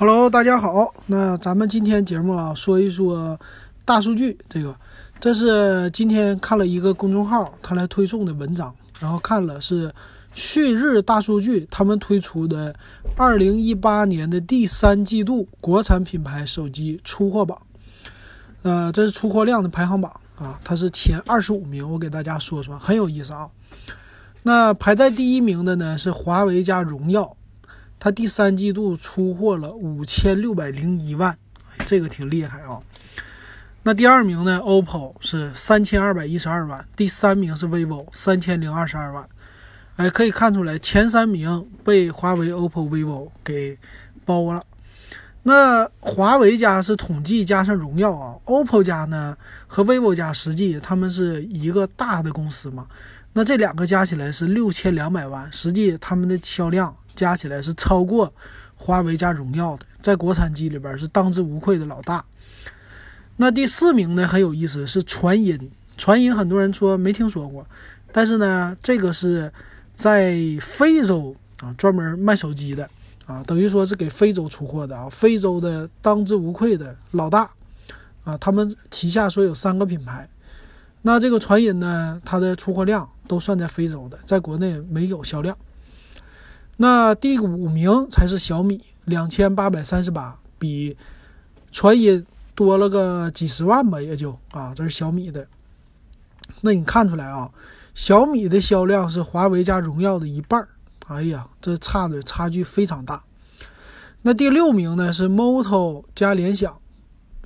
Hello，大家好。那咱们今天节目啊，说一说大数据这个。这是今天看了一个公众号，他来推送的文章，然后看了是旭日大数据他们推出的二零一八年的第三季度国产品牌手机出货榜。呃，这是出货量的排行榜啊，它是前二十五名，我给大家说说，很有意思啊。那排在第一名的呢是华为加荣耀。它第三季度出货了五千六百零一万，这个挺厉害啊。那第二名呢？OPPO 是三千二百一十二万，第三名是 vivo 三千零二十二万。哎，可以看出来前三名被华为、OPPO、vivo 给包了。那华为家是统计加上荣耀啊，OPPO 家呢和 vivo 家实际他们是一个大的公司嘛。那这两个加起来是六千两百万，实际他们的销量。加起来是超过华为加荣耀的，在国产机里边是当之无愧的老大。那第四名呢很有意思，是传音。传音很多人说没听说过，但是呢，这个是在非洲啊专门卖手机的啊，等于说是给非洲出货的啊，非洲的当之无愧的老大啊。他们旗下说有三个品牌，那这个传音呢，它的出货量都算在非洲的，在国内没有销量。那第五名才是小米，两千八百三十八，比传音多了个几十万吧，也就啊，这是小米的。那你看出来啊，小米的销量是华为加荣耀的一半儿，哎呀，这差的差距非常大。那第六名呢是 moto 加联想，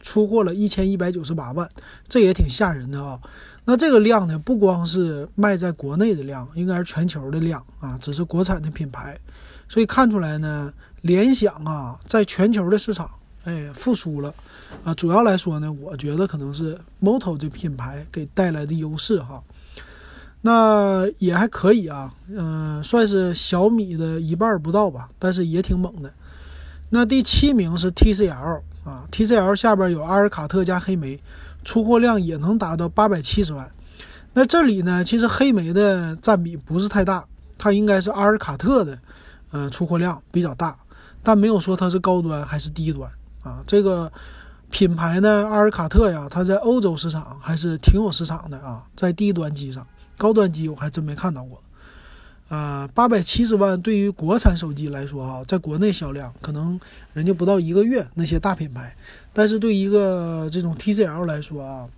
出货了一千一百九十八万，这也挺吓人的啊。那这个量呢，不光是卖在国内的量，应该是全球的量啊，只是国产的品牌，所以看出来呢，联想啊，在全球的市场，哎，复苏了啊。主要来说呢，我觉得可能是 Moto 这品牌给带来的优势哈。那也还可以啊，嗯，算是小米的一半不到吧，但是也挺猛的。那第七名是 TCL 啊，TCL 下边有阿尔卡特加黑莓。出货量也能达到八百七十万，那这里呢，其实黑莓的占比不是太大，它应该是阿尔卡特的，呃，出货量比较大，但没有说它是高端还是低端啊。这个品牌呢，阿尔卡特呀，它在欧洲市场还是挺有市场的啊，在低端机上，高端机我还真没看到过。啊，八百七十万对于国产手机来说，哈，在国内销量可能人家不到一个月那些大品牌，但是对一个这种 TCL 来说啊，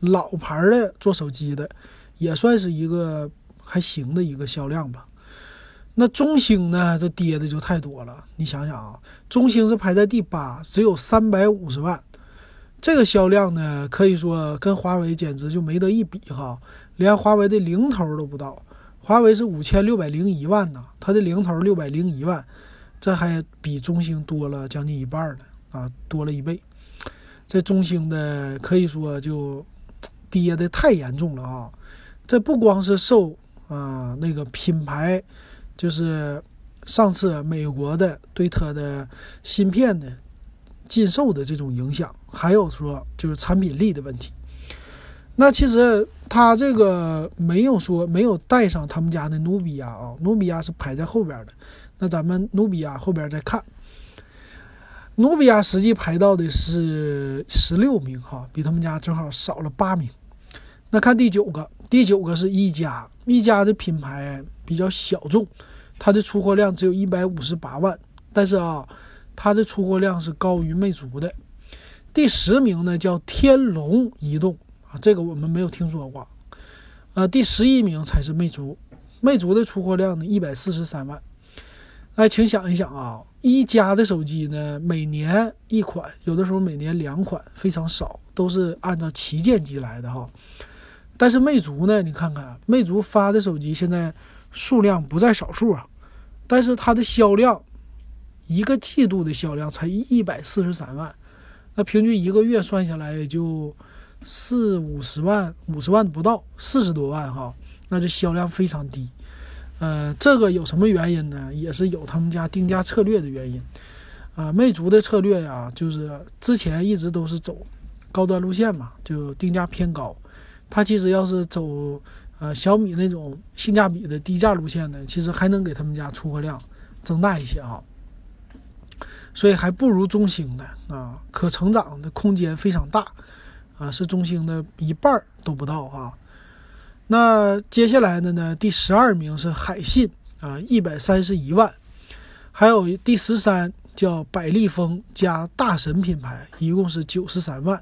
老牌的做手机的，也算是一个还行的一个销量吧。那中兴呢，这跌的就太多了。你想想啊，中兴是排在第八，只有三百五十万，这个销量呢，可以说跟华为简直就没得一比哈，连华为的零头都不到。华为是五千六百零一万呢，它的零头六百零一万，这还比中兴多了将近一半呢，啊，多了一倍。这中兴的可以说就跌的太严重了啊！这不光是受啊那个品牌，就是上次美国的对它的芯片的禁售的这种影响，还有说就是产品力的问题。那其实它这个没有说没有带上他们家的努比亚啊，努比亚是排在后边的。那咱们努比亚后边再看，努比亚实际排到的是十六名哈，比他们家正好少了八名。那看第九个，第九个是一加，一加的品牌比较小众，它的出货量只有一百五十八万，但是啊，它的出货量是高于魅族的。第十名呢叫天龙移动。这个我们没有听说过，呃，第十一名才是魅族，魅族的出货量呢一百四十三万。哎，请想一想啊，一加的手机呢每年一款，有的时候每年两款，非常少，都是按照旗舰机来的哈。但是魅族呢，你看看魅族发的手机现在数量不在少数啊，但是它的销量一个季度的销量才一百四十三万，那平均一个月算下来也就。四五十万，五十万不到，四十多万哈，那这销量非常低。呃，这个有什么原因呢？也是有他们家定价策略的原因。啊，魅族的策略呀，就是之前一直都是走高端路线嘛，就定价偏高。它其实要是走呃小米那种性价比的低价路线呢，其实还能给他们家出货量增大一些哈。所以还不如中兴的啊，可成长的空间非常大啊，是中兴的一半都不到啊。那接下来的呢，第十二名是海信啊，一百三十一万，还有第十三叫百利丰加大神品牌，一共是九十三万。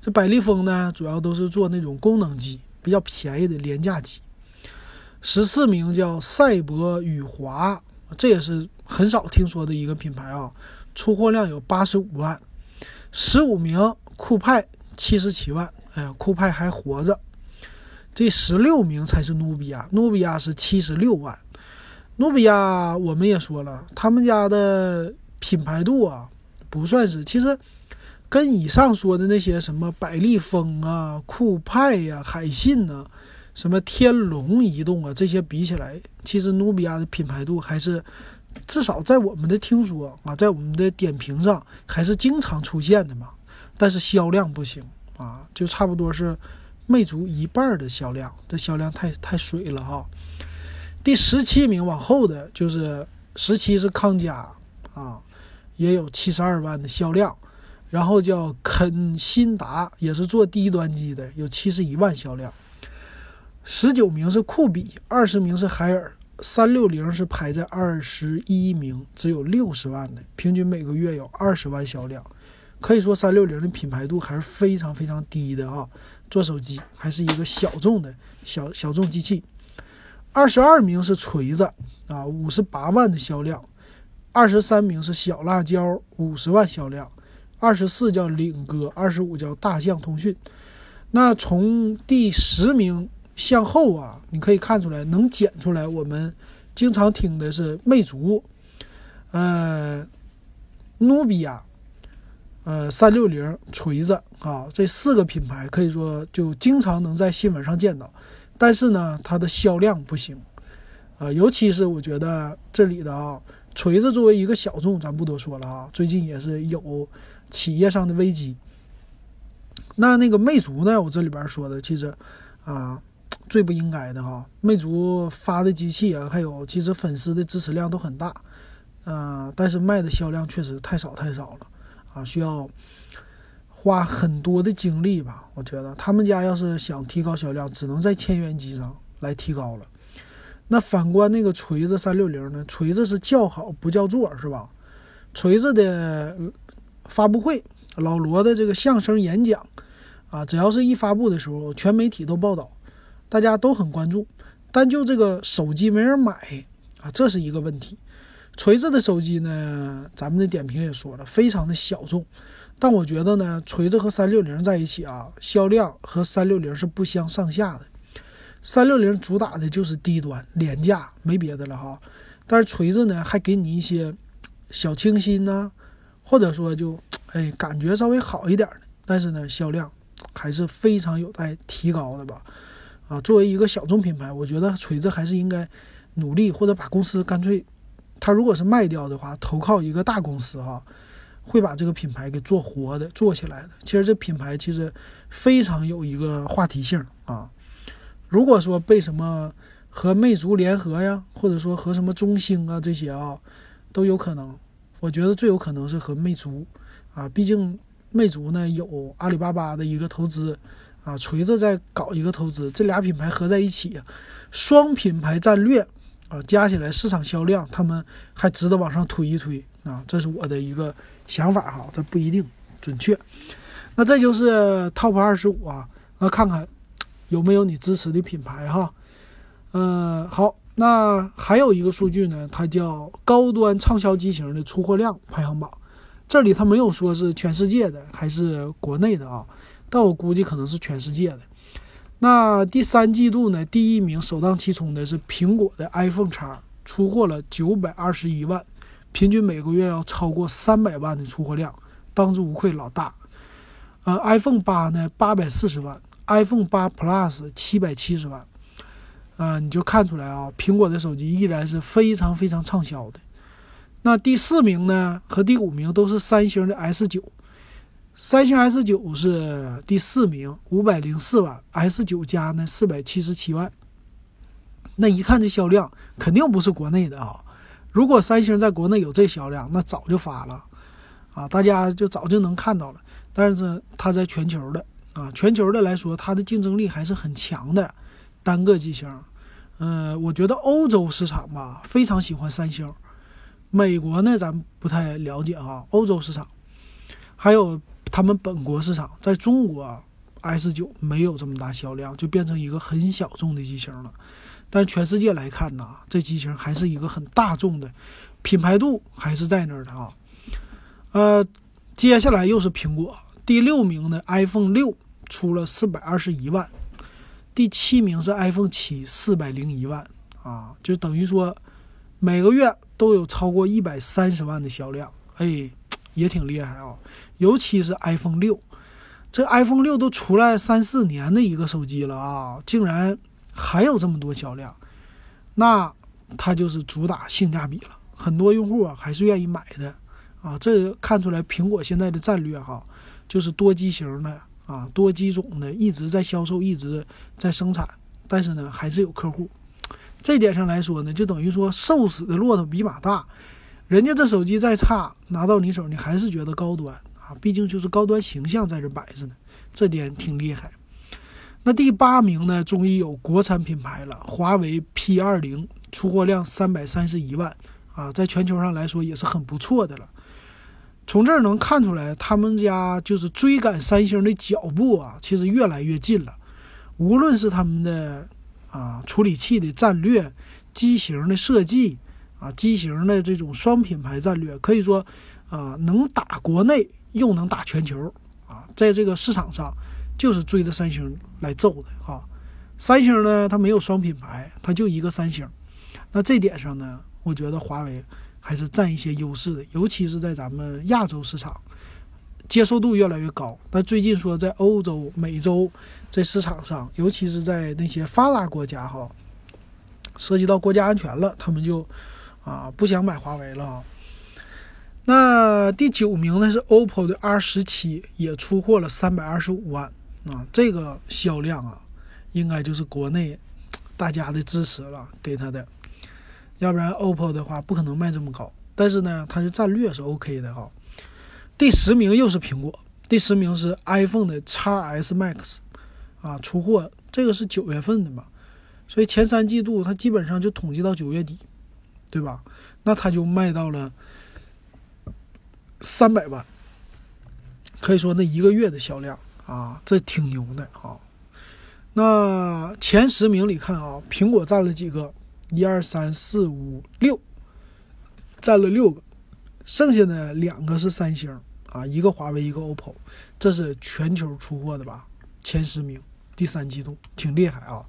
这百利丰呢，主要都是做那种功能机，比较便宜的廉价机。十四名叫赛博宇华，这也是很少听说的一个品牌啊，出货量有八十五万。十五名酷派七十七万，哎呀，酷派还活着。这十六名才是努比亚，努比亚是七十六万。努比亚我们也说了，他们家的品牌度啊，不算是，其实。跟以上说的那些什么百利丰啊、酷派呀、海信呐、什么天龙移动啊这些比起来，其实努比亚的品牌度还是至少在我们的听说啊，在我们的点评上还是经常出现的嘛。但是销量不行啊，就差不多是魅族一半的销量，这销量太太水了哈。第十七名往后的就是十七是康佳啊，也有七十二万的销量。然后叫肯辛达，也是做低端机的，有七十一万销量。十九名是酷比，二十名是海尔，三六零是排在二十一名，只有六十万的，平均每个月有二十万销量。可以说三六零的品牌度还是非常非常低的啊，做手机还是一个小众的小小众机器。二十二名是锤子啊，五十八万的销量。二十三名是小辣椒，五十万销量。二十四叫领哥，二十五叫大象通讯。那从第十名向后啊，你可以看出来，能减出来。我们经常听的是魅族，呃，努比亚，呃，三六零、锤子啊，这四个品牌可以说就经常能在新闻上见到。但是呢，它的销量不行啊，尤其是我觉得这里的啊，锤子作为一个小众，咱不多说了啊，最近也是有。企业上的危机，那那个魅族呢？我这里边说的其实，啊，最不应该的哈。魅族发的机器啊，还有其实粉丝的支持量都很大，啊，但是卖的销量确实太少太少了，啊，需要花很多的精力吧。我觉得他们家要是想提高销量，只能在千元机上来提高了。那反观那个锤子三六零呢？锤子是叫好不叫座，是吧？锤子的。发布会，老罗的这个相声演讲，啊，只要是一发布的时候，全媒体都报道，大家都很关注。但就这个手机没人买啊，这是一个问题。锤子的手机呢，咱们的点评也说了，非常的小众。但我觉得呢，锤子和三六零在一起啊，销量和三六零是不相上下的。三六零主打的就是低端廉价，没别的了哈。但是锤子呢，还给你一些小清新呐。或者说就，哎，感觉稍微好一点的，但是呢，销量还是非常有待提高的吧。啊，作为一个小众品牌，我觉得锤子还是应该努力，或者把公司干脆，他如果是卖掉的话，投靠一个大公司哈，会把这个品牌给做活的、做起来的。其实这品牌其实非常有一个话题性啊。如果说被什么和魅族联合呀，或者说和什么中兴啊这些啊，都有可能。我觉得最有可能是和魅族，啊，毕竟魅族呢有阿里巴巴的一个投资，啊，锤子在搞一个投资，这俩品牌合在一起，双品牌战略，啊，加起来市场销量，他们还值得往上推一推，啊，这是我的一个想法哈，这不一定准确。那这就是 TOP 二十五啊，那看看有没有你支持的品牌哈，嗯，好。那还有一个数据呢，它叫高端畅销机型的出货量排行榜。这里它没有说是全世界的还是国内的啊，但我估计可能是全世界的。那第三季度呢，第一名首当其冲的是苹果的 iPhone X，出货了九百二十一万，平均每个月要超过三百万的出货量，当之无愧老大。呃，iPhone 八呢八百四十万，iPhone 八 Plus 七百七十万。啊，你就看出来啊，苹果的手机依然是非常非常畅销的。那第四名呢和第五名都是三星的 S 九，三星 S 九是第四名，五百零四万，S 九加呢四百七十七万。那一看这销量，肯定不是国内的啊。如果三星在国内有这销量，那早就发了啊，大家就早就能看到了。但是它在全球的啊，全球的来说，它的竞争力还是很强的。单个机型，嗯，我觉得欧洲市场吧非常喜欢三星，美国呢咱不太了解哈。欧洲市场还有他们本国市场，在中国啊 S 九没有这么大销量，就变成一个很小众的机型了。但是全世界来看呢，这机型还是一个很大众的，品牌度还是在那儿的啊。呃，接下来又是苹果第六名的 iPhone 六出了四百二十一万。第七名是 iPhone 七，四百零一万啊，就等于说每个月都有超过一百三十万的销量，哎，也挺厉害啊。尤其是 iPhone 六，这 iPhone 六都出来三四年的一个手机了啊，竟然还有这么多销量，那它就是主打性价比了，很多用户啊还是愿意买的啊。这看出来苹果现在的战略哈，就是多机型的。啊，多机种的一直在销售，一直在生产，但是呢，还是有客户。这点上来说呢，就等于说瘦死的骆驼比马大。人家这手机再差，拿到你手，你还是觉得高端啊，毕竟就是高端形象在这摆着呢，这点挺厉害。那第八名呢，终于有国产品牌了，华为 P 二零出货量三百三十一万啊，在全球上来说也是很不错的了。从这儿能看出来，他们家就是追赶三星的脚步啊，其实越来越近了。无论是他们的啊处理器的战略、机型的设计啊、机型的这种双品牌战略，可以说啊能打国内又能打全球啊，在这个市场上就是追着三星来揍的哈。三星呢，它没有双品牌，它就一个三星。那这点上呢，我觉得华为。还是占一些优势的，尤其是在咱们亚洲市场，接受度越来越高。那最近说在欧洲、美洲这市场上，尤其是在那些发达国家哈，涉及到国家安全了，他们就啊不想买华为了。那第九名呢是 OPPO 的 R 十七，也出货了三百二十五万啊，这个销量啊，应该就是国内大家的支持了给他的。要不然，OPPO 的话不可能卖这么高。但是呢，它的战略是 OK 的哈。第十名又是苹果，第十名是 iPhone 的 x S Max，啊，出货这个是九月份的嘛，所以前三季度它基本上就统计到九月底，对吧？那它就卖到了三百万，可以说那一个月的销量啊，这挺牛的啊。那前十名里看啊，苹果占了几个？一二三四五六，占了六个，剩下的两个是三星啊，一个华为，一个 OPPO，这是全球出货的吧？前十名，第三季度挺厉害啊！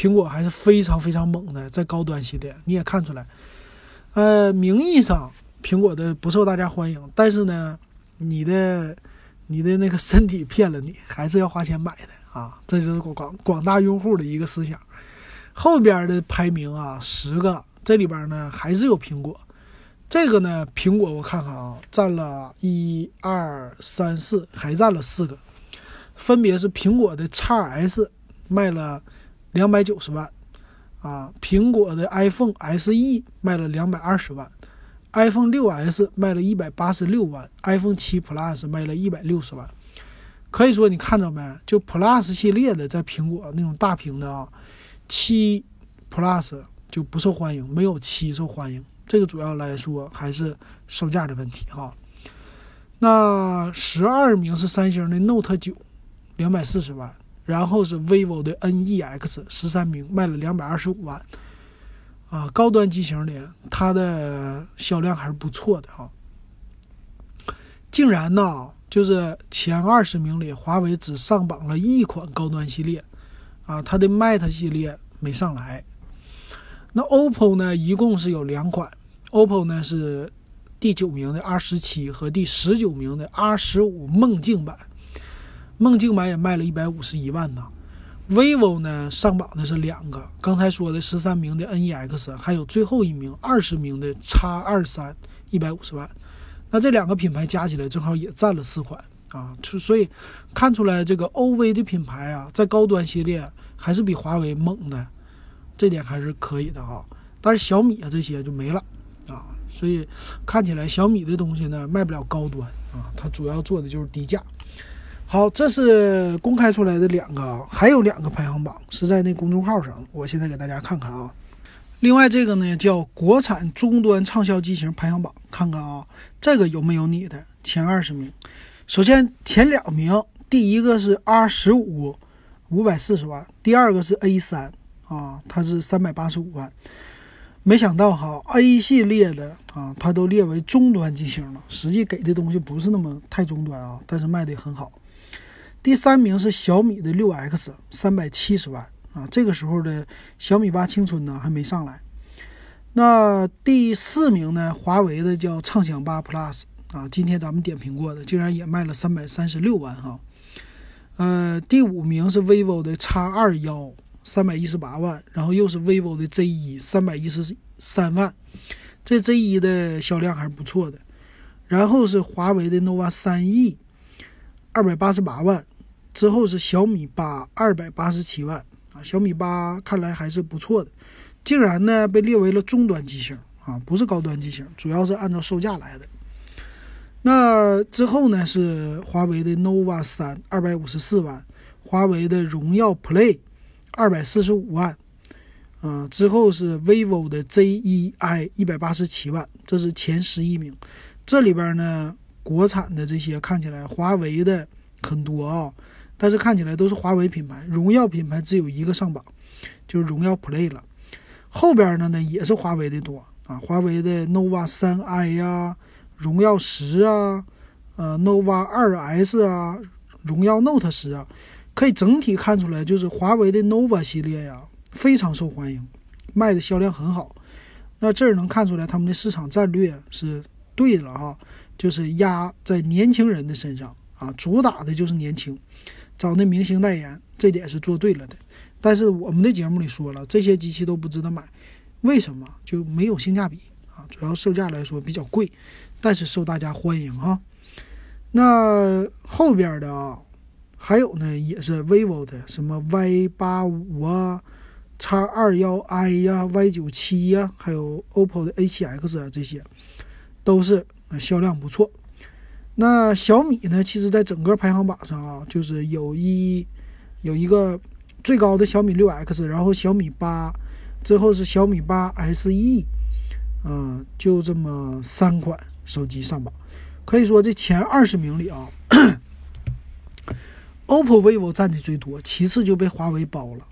苹果还是非常非常猛的，在高端系列你也看出来，呃，名义上苹果的不受大家欢迎，但是呢，你的你的那个身体骗了你，还是要花钱买的啊！这就是广广大用户的一个思想。后边的排名啊，十个，这里边呢还是有苹果。这个呢，苹果我看看啊，占了一二三四，还占了四个，分别是苹果的 x S 卖了两百九十万啊，苹果的 iPhone SE 卖了两百二十万，iPhone 六 S 卖了一百八十六万，iPhone 七 Plus 卖了一百六十万。可以说，你看到没？就 Plus 系列的，在苹果那种大屏的啊。七 Plus 就不受欢迎，没有七受欢迎。这个主要来说还是售价的问题哈。那十二名是三星的 Note 九，两百四十万，然后是 vivo 的 NEX 十三名，卖了两百二十五万。啊，高端机型里它的销量还是不错的啊。竟然呢，就是前二十名里，华为只上榜了一款高端系列。啊，它的 Mate 系列没上来。那 OPPO 呢，一共是有两款。OPPO 呢是第九名的 R 十七和第十九名的 R 十五梦境版。梦境版也卖了一百五十一万呢。vivo 呢上榜的是两个，刚才说的十三名的 NEX，还有最后一名二十名的 X 二三，一百五十万。那这两个品牌加起来正好也占了四款。啊，所以看出来这个 OV 的品牌啊，在高端系列还是比华为猛的，这点还是可以的哈。但是小米啊这些就没了啊，所以看起来小米的东西呢卖不了高端啊，它主要做的就是低价。好，这是公开出来的两个，还有两个排行榜是在那公众号上，我现在给大家看看啊。另外这个呢叫国产终端畅销机型排行榜，看看啊，这个有没有你的前二十名？首先前两名，第一个是 R 十五，五百四十万，第二个是 A 三啊，它是三百八十五万。没想到哈，A 系列的啊，它都列为中端机型了，实际给的东西不是那么太中端啊，但是卖的很好。第三名是小米的六 X，三百七十万啊。这个时候的小米八青春呢还没上来。那第四名呢？华为的叫畅享八 Plus 啊，今天咱们点评过的，竟然也卖了三百三十六万哈。呃，第五名是 vivo 的 X 二幺，三百一十八万，然后又是 vivo 的 Z 一，三百一十三万。这 Z 一的销量还是不错的。然后是华为的 nova 三 E，二百八十八万。之后是小米八二百八十七万啊，小米八看来还是不错的，竟然呢被列为了中端机型啊，不是高端机型，主要是按照售价来的。那之后呢是华为的 nova 三二百五十四万，华为的荣耀 play 二百四十五万，嗯，之后是 vivo 的 Z1i 一百八十七万，这是前十一名。这里边呢国产的这些看起来华为的很多啊。但是看起来都是华为品牌，荣耀品牌只有一个上榜，就是荣耀 Play 了。后边的呢也是华为的多啊，华为的 nova 三 i 呀，荣耀十啊，呃 nova 二 s 啊，荣耀 note 十啊，可以整体看出来，就是华为的 nova 系列呀非常受欢迎，卖的销量很好。那这儿能看出来他们的市场战略是对了啊，就是压在年轻人的身上啊，主打的就是年轻。找那明星代言，这点是做对了的。但是我们的节目里说了，这些机器都不值得买，为什么？就没有性价比啊？主要售价来说比较贵，但是受大家欢迎哈。那后边的啊，还有呢，也是 vivo 的，什么 Y 八五啊、X 二幺 i 呀、Y 九七呀，还有 OPPO 的 A 七 X 啊，这些都是销量不错。那小米呢？其实，在整个排行榜上啊，就是有一有一个最高的小米六 X，然后小米八，之后是小米八 SE，嗯，就这么三款手机上榜。可以说，这前二十名里啊，OPPO、vivo 占的最多，其次就被华为包了。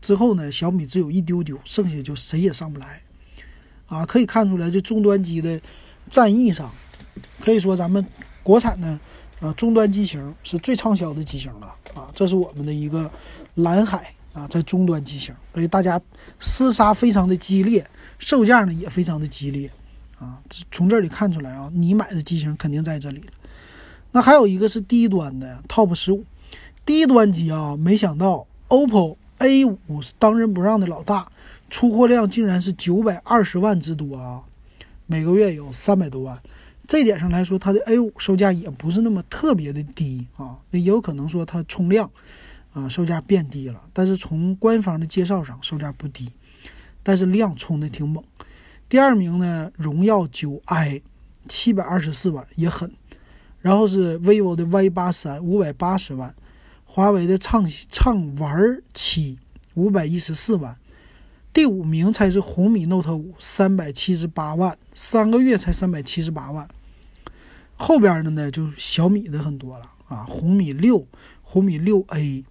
之后呢，小米只有一丢丢，剩下就谁也上不来。啊，可以看出来，这终端机的战役上，可以说咱们。国产的，啊，终端机型是最畅销的机型了啊，这是我们的一个蓝海啊，在终端机型，所以大家厮杀非常的激烈，售价呢也非常的激烈啊。从这里看出来啊，你买的机型肯定在这里了。那还有一个是低端的 Top 十五，低端机啊，没想到 OPPO A 五是当仁不让的老大，出货量竟然是九百二十万之多啊，每个月有三百多万。这点上来说，它的 A 五售价也不是那么特别的低啊，那也有可能说它冲量，啊，售价变低了。但是从官方的介绍上，售价不低，但是量冲的挺猛。第二名呢，荣耀九 i，七百二十四万也狠。然后是 vivo 的 Y 八三，五百八十万，华为的畅畅玩七，五百一十四万。第五名才是红米 Note 五，三百七十八万，三个月才三百七十八万。后边的呢，就小米的很多了啊，红米六、红米六 A，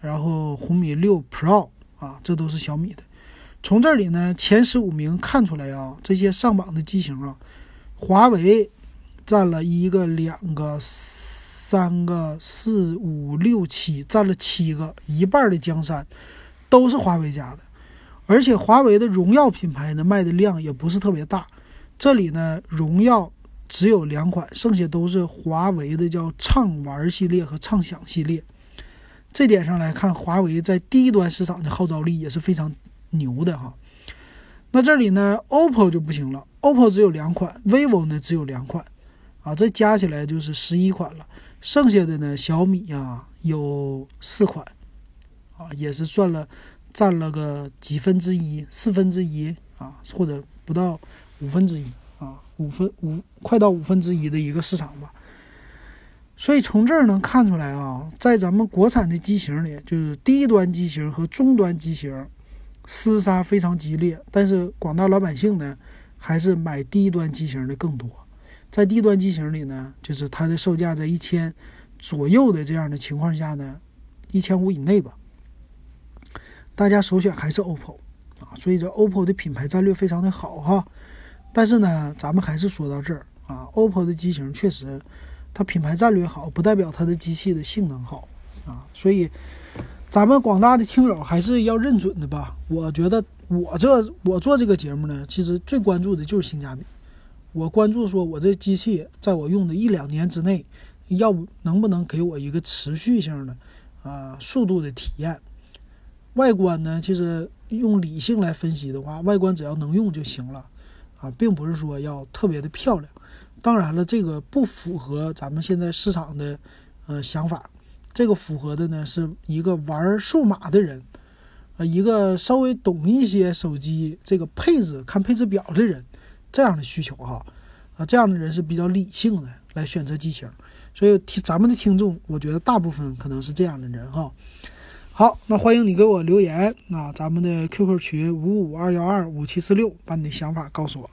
然后红米六 Pro 啊，这都是小米的。从这里呢，前十五名看出来啊，这些上榜的机型啊，华为占了一个、两个、三个、四五六七，占了七个，一半的江山都是华为家的。而且华为的荣耀品牌呢卖的量也不是特别大，这里呢荣耀只有两款，剩下都是华为的叫畅玩系列和畅享系列。这点上来看，华为在低端市场的号召力也是非常牛的哈。那这里呢，OPPO 就不行了，OPPO 只有两款，vivo 呢只有两款，啊，这加起来就是十一款了。剩下的呢，小米呀有四款，啊，也是算了。占了个几分之一、四分之一啊，或者不到五分之一啊，五分五快到五分之一的一个市场吧。所以从这儿能看出来啊，在咱们国产的机型里，就是低端机型和中端机型厮杀非常激烈，但是广大老百姓呢，还是买低端机型的更多。在低端机型里呢，就是它的售价在一千左右的这样的情况下呢，一千五以内吧。大家首选还是 OPPO 啊，所以这 OPPO 的品牌战略非常的好哈。但是呢，咱们还是说到这儿啊，OPPO 的机型确实。它品牌战略好，不代表它的机器的性能好啊，所以咱们广大的听友还是要认准的吧。我觉得我这我做这个节目呢，其实最关注的就是性价比。我关注说我这机器在我用的一两年之内，要不能不能给我一个持续性的啊速度的体验。外观呢，其实用理性来分析的话，外观只要能用就行了啊，并不是说要特别的漂亮。当然了，这个不符合咱们现在市场的呃想法。这个符合的呢，是一个玩数码的人，呃，一个稍微懂一些手机这个配置、看配置表的人，这样的需求哈。啊，这样的人是比较理性的来选择机型。所以听咱们的听众，我觉得大部分可能是这样的人哈。好，那欢迎你给我留言啊，咱们的 QQ 群五五二幺二五七四六，把你的想法告诉我。